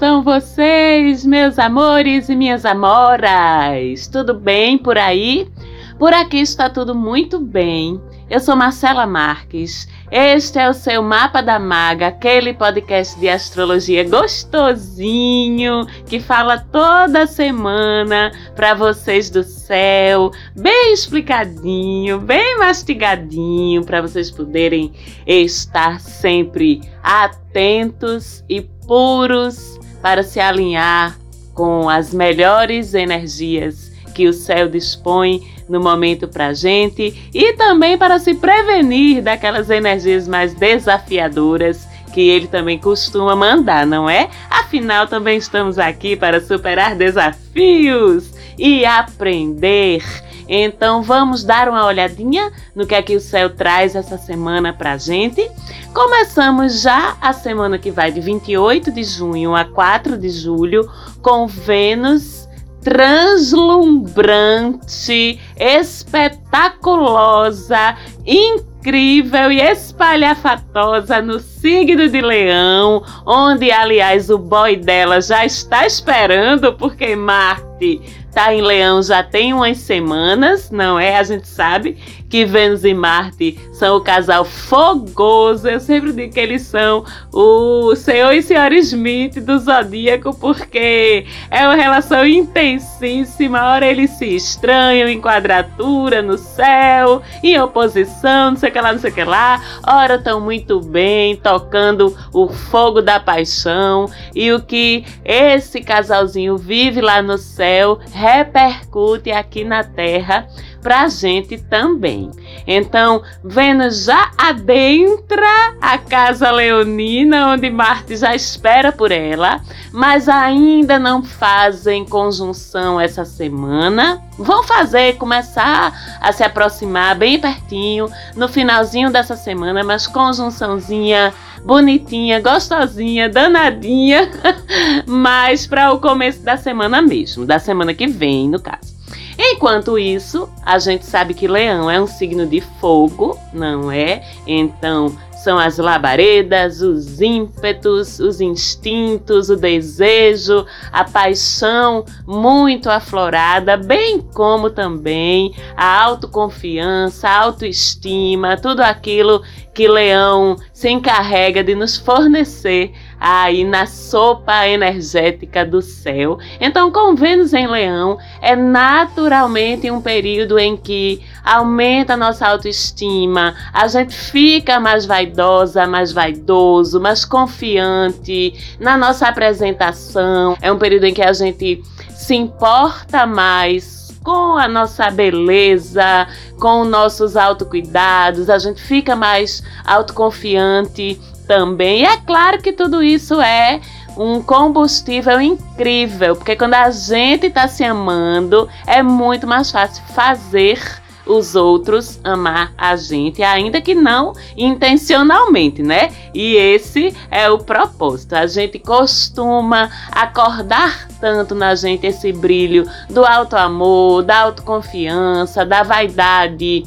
estão vocês, meus amores e minhas amoras? Tudo bem por aí? Por aqui está tudo muito bem. Eu sou Marcela Marques. Este é o seu Mapa da Maga, aquele podcast de astrologia gostosinho que fala toda semana para vocês do céu, bem explicadinho, bem mastigadinho, para vocês poderem estar sempre atentos e puros para se alinhar com as melhores energias que o céu dispõe no momento para gente e também para se prevenir daquelas energias mais desafiadoras que ele também costuma mandar, não é? Afinal, também estamos aqui para superar desafios e aprender. Então vamos dar uma olhadinha no que é que o céu traz essa semana pra gente. Começamos já a semana que vai de 28 de junho a 4 de julho com Vênus translumbrante, espetaculosa, incrível e espalhafatosa no signo de Leão, onde, aliás, o boy dela já está esperando, porque Marte está em Leão já tem umas semanas, não é? A gente sabe que Vênus e Marte são o casal fogoso. Eu sempre digo que eles são o senhor e senhora Smith do zodíaco, porque é uma relação intensíssima. Ora eles se estranham em quadratura no céu, em oposição, não sei o que lá, não sei o que lá. Ora estão muito bem, tocando o fogo da paixão. E o que esse casalzinho vive lá no céu repercute aqui na Terra para a gente também. Então, Vênus já adentra a casa leonina, onde Marte já espera por ela, mas ainda não fazem conjunção essa semana. Vão fazer, começar a se aproximar bem pertinho no finalzinho dessa semana, mas conjunçãozinha bonitinha, gostosinha, danadinha, mas para o começo da semana mesmo, da semana que vem, no caso. Enquanto isso, a gente sabe que Leão é um signo de fogo, não é? Então, são as labaredas, os ímpetos, os instintos, o desejo, a paixão muito aflorada, bem como também a autoconfiança, a autoestima, tudo aquilo que Leão se encarrega de nos fornecer aí na sopa energética do céu. Então, com Vênus em Leão, é naturalmente um período em que aumenta a nossa autoestima, a gente fica mais vaidosa, mais vaidoso, mais confiante na nossa apresentação. É um período em que a gente se importa mais com a nossa beleza, com nossos autocuidados, a gente fica mais autoconfiante também. E é claro que tudo isso é um combustível incrível, porque quando a gente está se amando, é muito mais fácil fazer os outros amar a gente, ainda que não intencionalmente, né? E esse é o propósito. A gente costuma acordar tanto na gente esse brilho do alto amor, da autoconfiança, da vaidade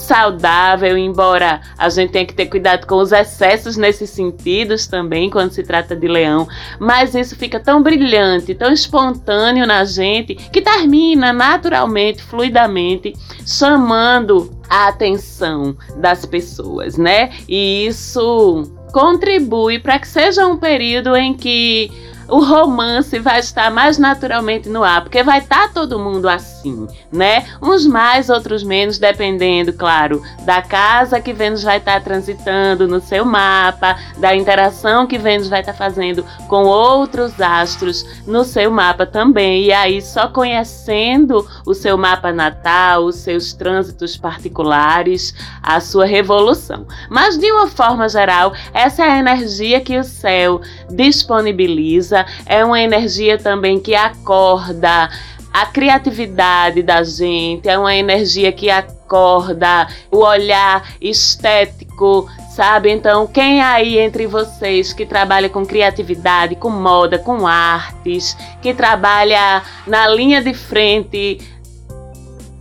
saudável, embora a gente tenha que ter cuidado com os excessos nesses sentidos também, quando se trata de leão, mas isso fica tão brilhante, tão espontâneo na gente, que termina naturalmente, fluidamente, chamando a atenção das pessoas, né? E isso contribui para que seja um período em que o romance vai estar mais naturalmente no ar, porque vai estar tá todo mundo assim, né? Uns mais, outros menos, dependendo, claro, da casa que Vênus vai estar tá transitando no seu mapa, da interação que Vênus vai estar tá fazendo com outros astros no seu mapa também. E aí, só conhecendo o seu mapa natal, os seus trânsitos particulares, a sua revolução. Mas, de uma forma geral, essa é a energia que o céu disponibiliza é uma energia também que acorda a criatividade da gente, é uma energia que acorda o olhar estético, sabe? Então, quem aí entre vocês que trabalha com criatividade, com moda, com artes, que trabalha na linha de frente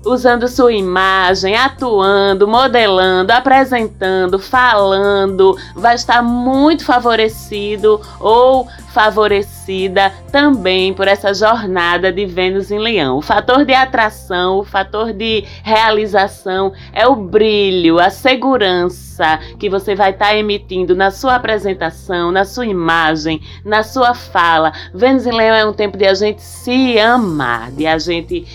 usando sua imagem, atuando, modelando, apresentando, falando, vai estar muito favorecido ou favorecida também por essa jornada de Vênus em Leão. O fator de atração, o fator de realização é o brilho, a segurança que você vai estar emitindo na sua apresentação, na sua imagem, na sua fala. Vênus em Leão é um tempo de a gente se amar, de a gente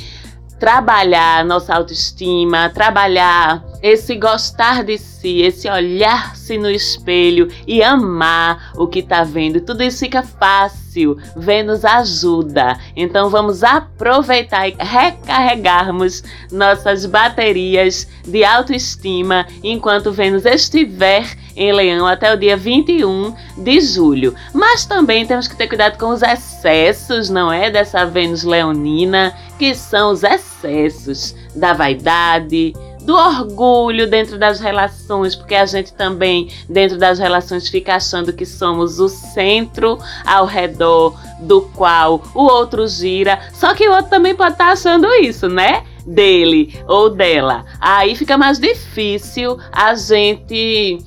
trabalhar nossa autoestima, trabalhar esse gostar de si, esse olhar-se no espelho e amar o que está vendo. Tudo isso fica fácil. Vênus ajuda. Então vamos aproveitar e recarregarmos nossas baterias de autoestima enquanto Vênus estiver em Leão até o dia 21 de julho. Mas também temos que ter cuidado com os excessos, não é? Dessa Vênus leonina, que são os excessos da vaidade, do orgulho dentro das relações, porque a gente também, dentro das relações, fica achando que somos o centro ao redor do qual o outro gira. Só que o outro também pode estar tá achando isso, né? Dele ou dela. Aí fica mais difícil a gente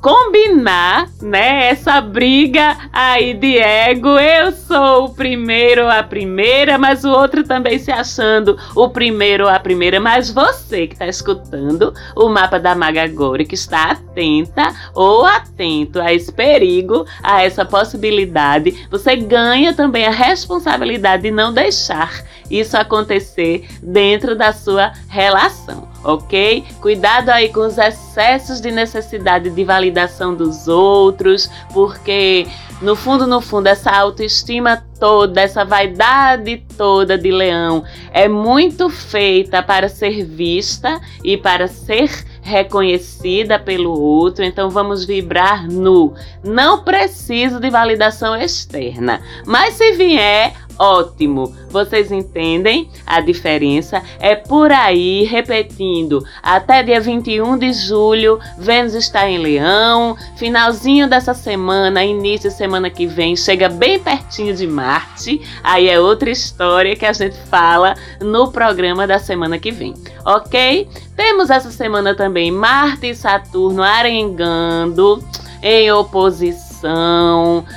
combinar, né, essa briga aí de ego. Eu sou o primeiro a primeira, mas o outro também se achando o primeiro a primeira. Mas você que está escutando o mapa da Maga Gore, que está atenta ou atento a esse perigo, a essa possibilidade, você ganha também a responsabilidade de não deixar isso acontecer dentro da sua relação ok? Cuidado aí com os excessos de necessidade de validação dos outros, porque no fundo, no fundo, essa autoestima toda, essa vaidade toda de leão é muito feita para ser vista e para ser reconhecida pelo outro, então vamos vibrar no não preciso de validação externa. Mas se vier, ótimo. Vocês entendem a diferença? É por aí, repetindo, até dia 21 de julho, Vênus está em Leão, finalzinho dessa semana, início de semana que vem, chega bem pertinho de Marte. Aí é outra história que a gente fala no programa da semana que vem, ok? Temos essa semana também Marte e Saturno arengando em oposição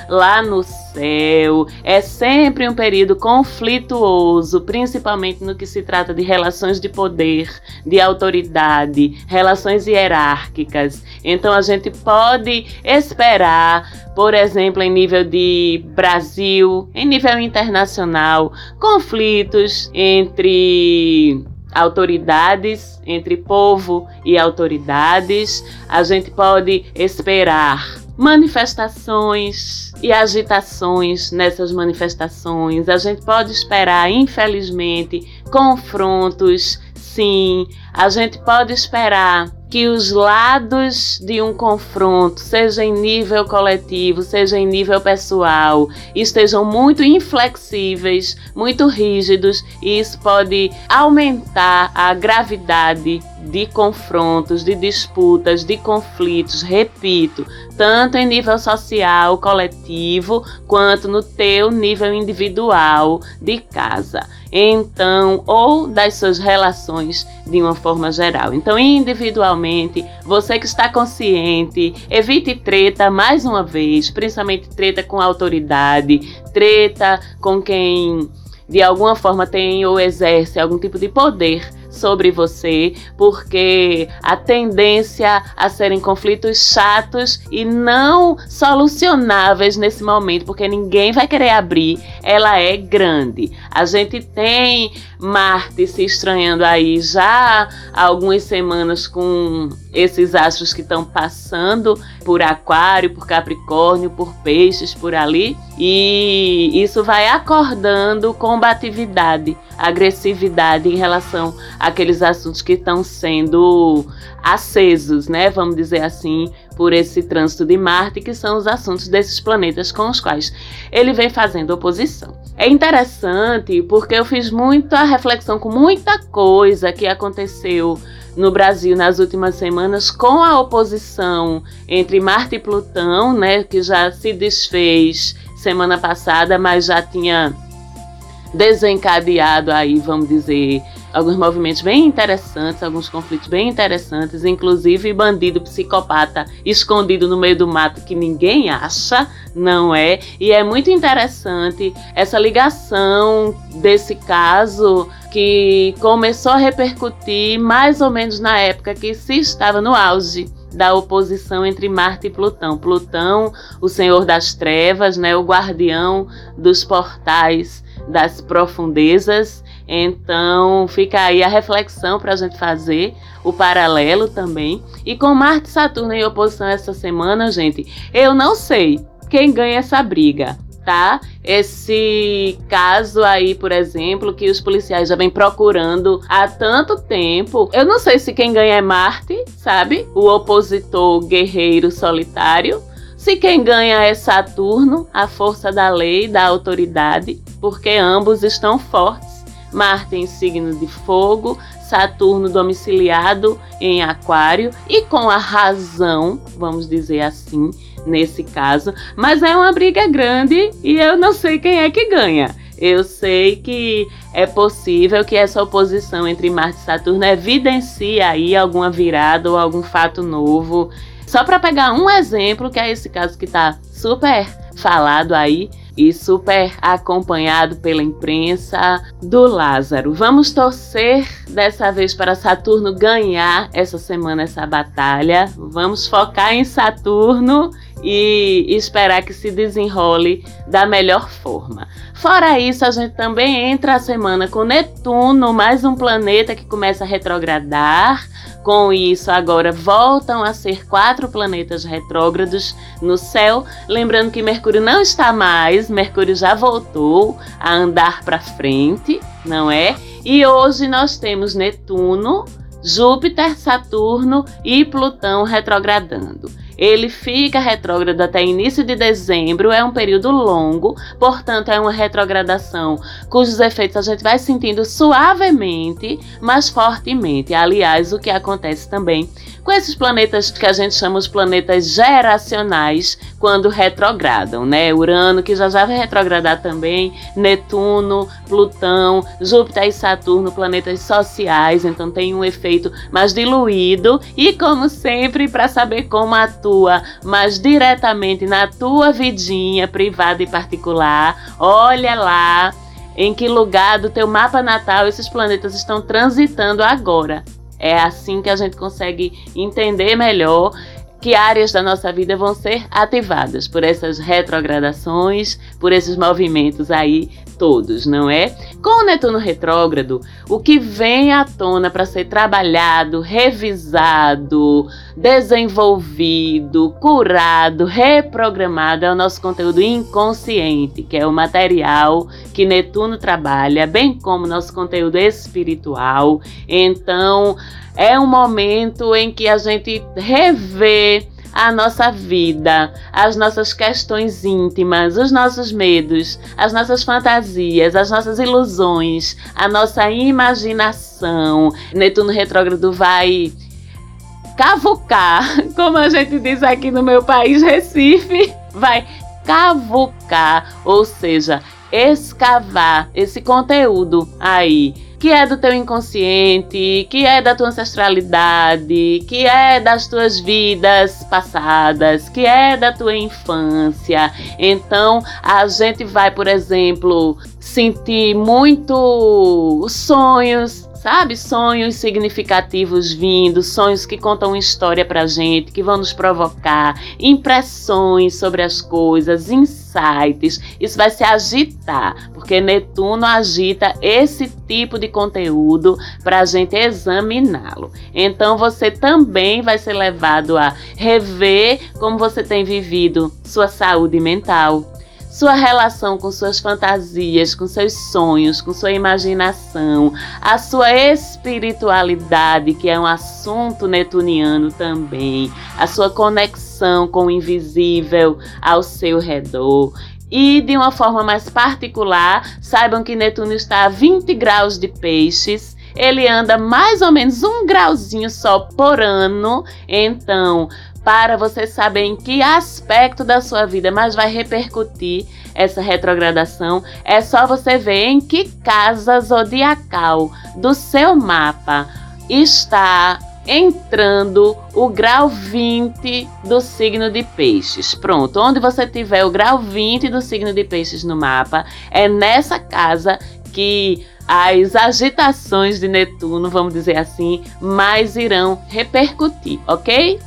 lá no céu. É sempre um período conflituoso, principalmente no que se trata de relações de poder, de autoridade, relações hierárquicas. Então a gente pode esperar, por exemplo, em nível de Brasil, em nível internacional, conflitos entre autoridades, entre povo e autoridades. A gente pode esperar manifestações e agitações nessas manifestações. A gente pode esperar, infelizmente, confrontos, sim. A gente pode esperar que os lados de um confronto, seja em nível coletivo, seja em nível pessoal, estejam muito inflexíveis, muito rígidos, e isso pode aumentar a gravidade de confrontos, de disputas, de conflitos, repito, tanto em nível social, coletivo, quanto no teu nível individual de casa. Então, ou das suas relações de uma forma geral. Então, individualmente, você que está consciente, evite treta mais uma vez, principalmente treta com autoridade, treta com quem de alguma forma tem ou exerce algum tipo de poder sobre você, porque a tendência a serem conflitos chatos e não solucionáveis nesse momento, porque ninguém vai querer abrir, ela é grande. A gente tem Marte se estranhando aí já há algumas semanas com esses astros que estão passando por Aquário, por Capricórnio, por Peixes, por ali, e isso vai acordando combatividade, agressividade em relação àqueles assuntos que estão sendo acesos, né? Vamos dizer assim, por esse trânsito de Marte, que são os assuntos desses planetas com os quais ele vem fazendo oposição. É interessante porque eu fiz muita reflexão com muita coisa que aconteceu no Brasil nas últimas semanas com a oposição entre Marte e Plutão, né, que já se desfez semana passada, mas já tinha desencadeado aí, vamos dizer, alguns movimentos bem interessantes, alguns conflitos bem interessantes, inclusive bandido psicopata escondido no meio do mato que ninguém acha, não é? E é muito interessante essa ligação desse caso que começou a repercutir mais ou menos na época que se estava no auge da oposição entre Marte e Plutão. Plutão, o senhor das trevas, né, o guardião dos portais das profundezas, então fica aí a reflexão para a gente fazer, o paralelo também. E com Marte e Saturno em oposição essa semana, gente, eu não sei quem ganha essa briga. Tá? Esse caso aí, por exemplo, que os policiais já vêm procurando há tanto tempo. Eu não sei se quem ganha é Marte, sabe? O opositor guerreiro solitário. Se quem ganha é Saturno, a força da lei, da autoridade, porque ambos estão fortes Marte em signo de fogo, Saturno domiciliado em Aquário e com a razão, vamos dizer assim, nesse caso. Mas é uma briga grande e eu não sei quem é que ganha. Eu sei que é possível que essa oposição entre Marte e Saturno evidencie aí alguma virada ou algum fato novo. Só para pegar um exemplo, que é esse caso que está super falado aí, e super acompanhado pela imprensa do Lázaro. Vamos torcer dessa vez para Saturno ganhar essa semana essa batalha. Vamos focar em Saturno e esperar que se desenrole da melhor forma. Fora isso, a gente também entra a semana com Netuno, mais um planeta que começa a retrogradar. Com isso, agora voltam a ser quatro planetas retrógrados no céu. Lembrando que Mercúrio não está mais, Mercúrio já voltou a andar para frente, não é? E hoje nós temos Netuno, Júpiter, Saturno e Plutão retrogradando. Ele fica retrógrado até início de dezembro, é um período longo, portanto, é uma retrogradação cujos efeitos a gente vai sentindo suavemente, mas fortemente. Aliás, o que acontece também com esses planetas que a gente chama os planetas geracionais quando retrogradam, né? Urano, que já já vai retrogradar também, Netuno, Plutão, Júpiter e Saturno, planetas sociais, então tem um efeito mais diluído. E como sempre, para saber como atua mais diretamente na tua vidinha privada e particular, olha lá em que lugar do teu mapa natal esses planetas estão transitando agora. É assim que a gente consegue entender melhor que áreas da nossa vida vão ser ativadas por essas retrogradações, por esses movimentos aí todos, não é? Com o Netuno retrógrado, o que vem à tona para ser trabalhado, revisado, desenvolvido, curado, reprogramado é o nosso conteúdo inconsciente, que é o material que Netuno trabalha, bem como nosso conteúdo espiritual. Então, é um momento em que a gente revê a nossa vida, as nossas questões íntimas, os nossos medos, as nossas fantasias, as nossas ilusões, a nossa imaginação. Netuno retrógrado vai cavucar, como a gente diz aqui no meu país, Recife, vai cavucar, ou seja, escavar esse conteúdo aí que é do teu inconsciente, que é da tua ancestralidade, que é das tuas vidas passadas, que é da tua infância. Então, a gente vai, por exemplo, sentir muito sonhos sabe? Sonhos significativos vindo, sonhos que contam história pra gente, que vão nos provocar, impressões sobre as coisas, insights. Isso vai se agitar, porque Netuno agita esse tipo de conteúdo para a gente examiná-lo. Então você também vai ser levado a rever como você tem vivido sua saúde mental sua relação com suas fantasias, com seus sonhos, com sua imaginação, a sua espiritualidade, que é um assunto netuniano também, a sua conexão com o invisível ao seu redor. E de uma forma mais particular, saibam que Netuno está a 20 graus de peixes ele anda mais ou menos um grauzinho só por ano. Então, para você saber em que aspecto da sua vida mais vai repercutir essa retrogradação, é só você ver em que casa zodiacal do seu mapa está entrando o grau 20 do signo de Peixes. Pronto, onde você tiver o grau 20 do signo de Peixes no mapa, é nessa casa que as agitações de Netuno, vamos dizer assim, mais irão repercutir, ok?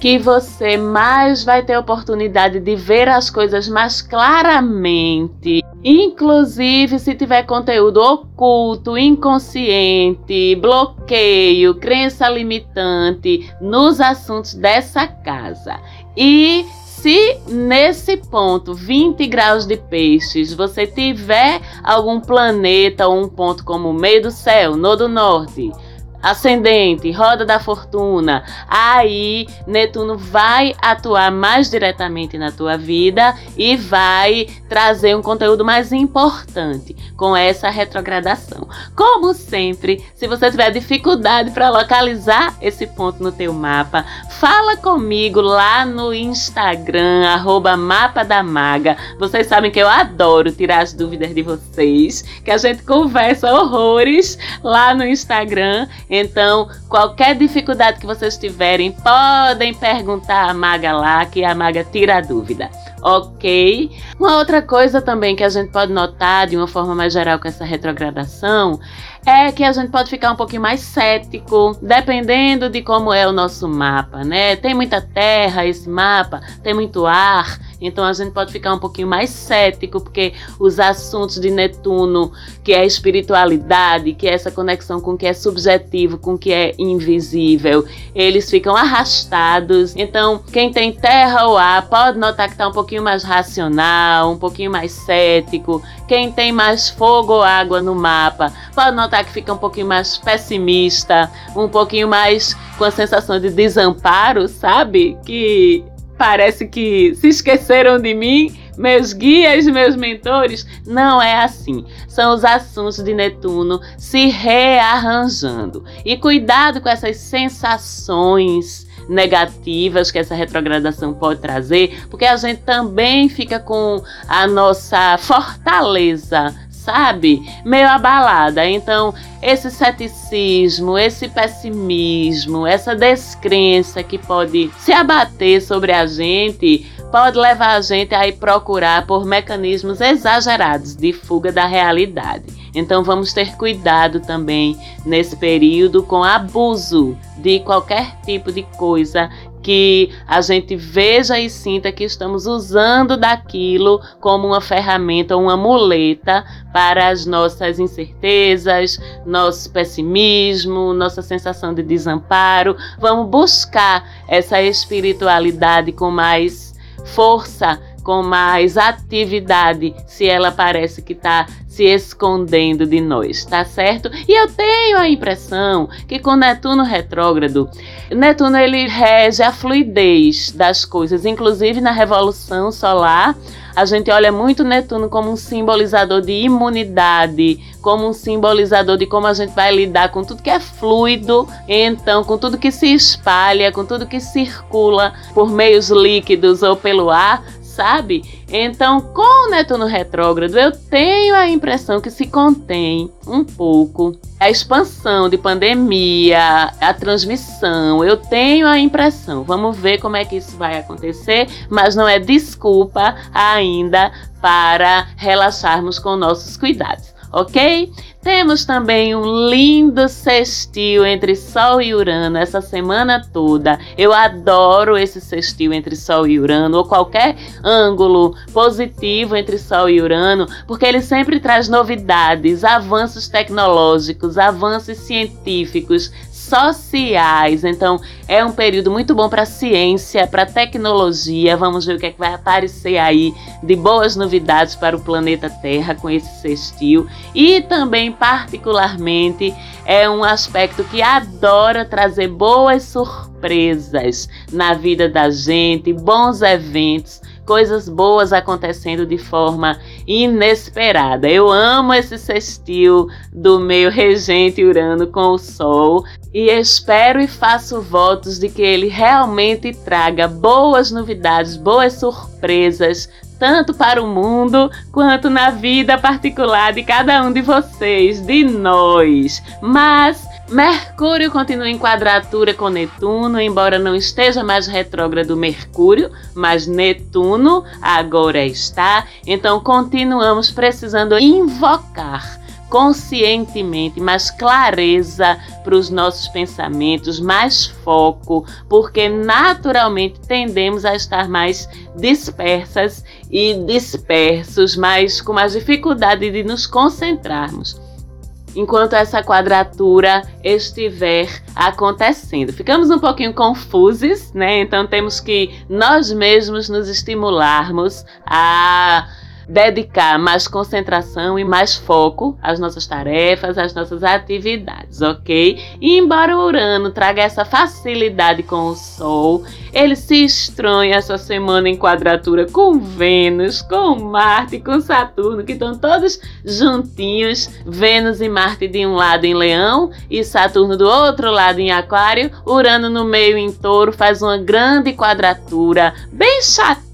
Que você mais vai ter oportunidade de ver as coisas mais claramente. Inclusive, se tiver conteúdo oculto, inconsciente, bloqueio, crença limitante nos assuntos dessa casa. E se nesse ponto, 20 graus de peixes, você tiver algum planeta ou um ponto como o meio do céu, no do norte, ascendente, roda da fortuna, aí Netuno vai atuar mais diretamente na tua vida e vai trazer um conteúdo mais importante com essa retrogradação. Como sempre, se você tiver dificuldade para localizar esse ponto no teu mapa, fala comigo lá no Instagram, arroba Mapa da Maga. Vocês sabem que eu adoro tirar as dúvidas de vocês, que a gente conversa horrores lá no Instagram. Então, qualquer dificuldade que vocês tiverem, podem perguntar a Maga lá, que a Maga tira a dúvida. Ok? Uma outra coisa também que a gente pode notar de uma forma mais geral com essa retrogradação é que a gente pode ficar um pouquinho mais cético, dependendo de como é o nosso mapa, né? Tem muita terra esse mapa, tem muito ar, então a gente pode ficar um pouquinho mais cético, porque os assuntos de Netuno, que é espiritualidade, que é essa conexão com o que é subjetivo, com o que é invisível, eles ficam arrastados. Então, quem tem terra ou ar pode notar que está um pouquinho mais racional, um pouquinho mais cético. Quem tem mais fogo ou água no mapa pode notar que fica um pouquinho mais pessimista, um pouquinho mais com a sensação de desamparo, sabe? Que parece que se esqueceram de mim, meus guias, meus mentores. Não é assim. São os assuntos de Netuno se rearranjando. E cuidado com essas sensações negativas que essa retrogradação pode trazer, porque a gente também fica com a nossa fortaleza sabe? Meio abalada. Então, esse ceticismo, esse pessimismo, essa descrença que pode se abater sobre a gente, pode levar a gente a ir procurar por mecanismos exagerados de fuga da realidade. Então vamos ter cuidado também nesse período com abuso de qualquer tipo de coisa que a gente veja e sinta que estamos usando daquilo como uma ferramenta, uma muleta para as nossas incertezas, nosso pessimismo, nossa sensação de desamparo. Vamos buscar essa espiritualidade com mais força, com mais atividade, se ela parece que está se escondendo de nós, tá certo? E eu tenho a impressão que com Netuno retrógrado, Netuno ele rege a fluidez das coisas, inclusive na revolução solar. A gente olha muito Netuno como um simbolizador de imunidade, como um simbolizador de como a gente vai lidar com tudo que é fluido, então com tudo que se espalha, com tudo que circula por meios líquidos ou pelo ar, sabe? Então, com o Netuno retrógrado, eu tenho a impressão que se contém um pouco a expansão de pandemia, a transmissão. Eu tenho a impressão. Vamos ver como é que isso vai acontecer, mas não é desculpa ainda para relaxarmos com nossos cuidados ok? Temos também um lindo sextil entre Sol e Urano essa semana toda. Eu adoro esse sextil entre Sol e Urano, ou qualquer ângulo positivo entre Sol e Urano, porque ele sempre traz novidades, avanços tecnológicos, avanços científicos, sociais. Então, é um período muito bom para ciência, para tecnologia. Vamos ver o que, é que vai aparecer aí de boas novidades para o planeta Terra com esse sextil. E também, particularmente, é um aspecto que adora trazer boas surpresas na vida da gente, bons eventos coisas boas acontecendo de forma inesperada. Eu amo esse sextil do meu regente Urano com o Sol e espero e faço votos de que ele realmente traga boas novidades, boas surpresas, tanto para o mundo quanto na vida particular de cada um de vocês, de nós. Mas Mercúrio continua em quadratura com Netuno, embora não esteja mais retrógrado Mercúrio, mas Netuno agora está. Então continuamos precisando invocar conscientemente, mais clareza para os nossos pensamentos, mais foco, porque naturalmente tendemos a estar mais dispersas e dispersos, mas com mais dificuldade de nos concentrarmos enquanto essa quadratura estiver acontecendo. Ficamos um pouquinho confusos, né? Então temos que nós mesmos nos estimularmos a dedicar mais concentração e mais foco às nossas tarefas, às nossas atividades, ok? E embora o Urano traga essa facilidade com o Sol, ele se estranha essa semana em quadratura com Vênus, com Marte, com Saturno, que estão todos juntinhos. Vênus e Marte de um lado em Leão e Saturno do outro lado em Aquário. Urano no meio em Touro faz uma grande quadratura, bem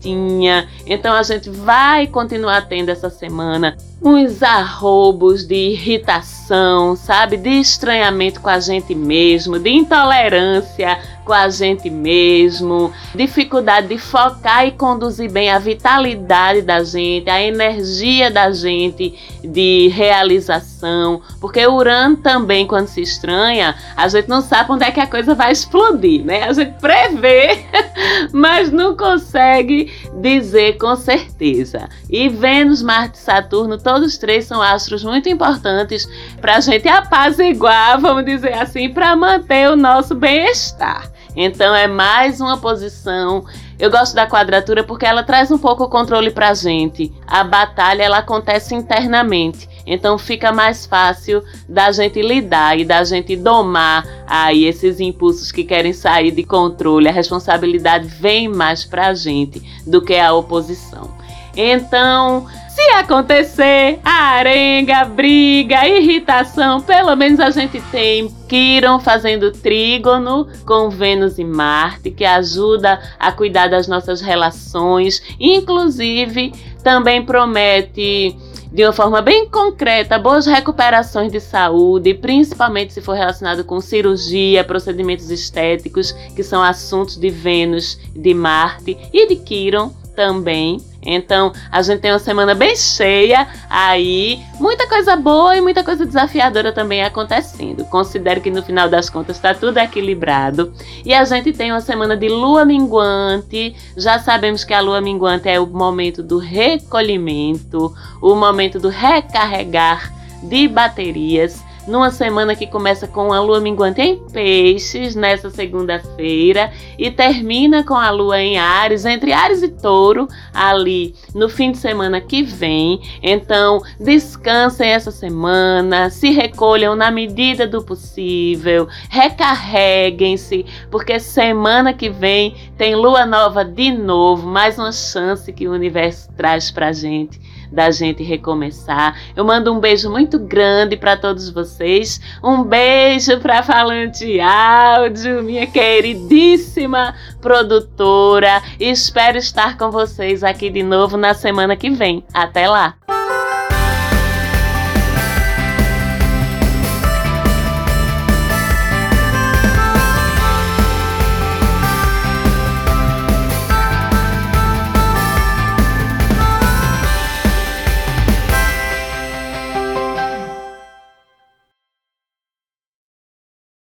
chatinha. Então a gente vai continuar tendo essa semana uns arrobos de irritação, sabe? De estranhamento com a gente mesmo, de intolerância com a gente mesmo, dificuldade de focar e conduzir bem a vitalidade da gente, a energia da gente de realização, porque Urano também, quando se estranha, a gente não sabe onde é que a coisa vai explodir, né? A gente prevê, mas não consegue dizer com certeza. E Vênus, Marte e Saturno, todos três são astros muito importantes para a gente apaziguar, vamos dizer assim, para manter o nosso bem-estar. Então é mais uma posição. Eu gosto da quadratura porque ela traz um pouco o controle para a gente. A batalha ela acontece internamente. Então fica mais fácil da gente lidar e da gente domar aí esses impulsos que querem sair de controle. A responsabilidade vem mais para a gente do que a oposição. Então, se acontecer arenga, briga, irritação, pelo menos a gente tem Quiron fazendo trígono com Vênus e Marte, que ajuda a cuidar das nossas relações, inclusive também promete de uma forma bem concreta, boas recuperações de saúde, principalmente se for relacionado com cirurgia, procedimentos estéticos, que são assuntos de Vênus, de Marte e de Quiron também. Então, a gente tem uma semana bem cheia aí, muita coisa boa e muita coisa desafiadora também acontecendo. Considero que no final das contas está tudo equilibrado. E a gente tem uma semana de lua minguante. Já sabemos que a lua minguante é o momento do recolhimento, o momento do recarregar de baterias numa semana que começa com a lua minguante em Peixes, nessa segunda-feira, e termina com a lua em Ares, entre Ares e Touro, ali no fim de semana que vem. Então, descansem essa semana, se recolham na medida do possível, recarreguem-se, porque semana que vem tem lua nova de novo, mais uma chance que o universo traz pra gente da gente recomeçar. Eu mando um beijo muito grande para todos vocês. Um beijo para Falante Áudio, minha queridíssima produtora. Espero estar com vocês aqui de novo na semana que vem. Até lá!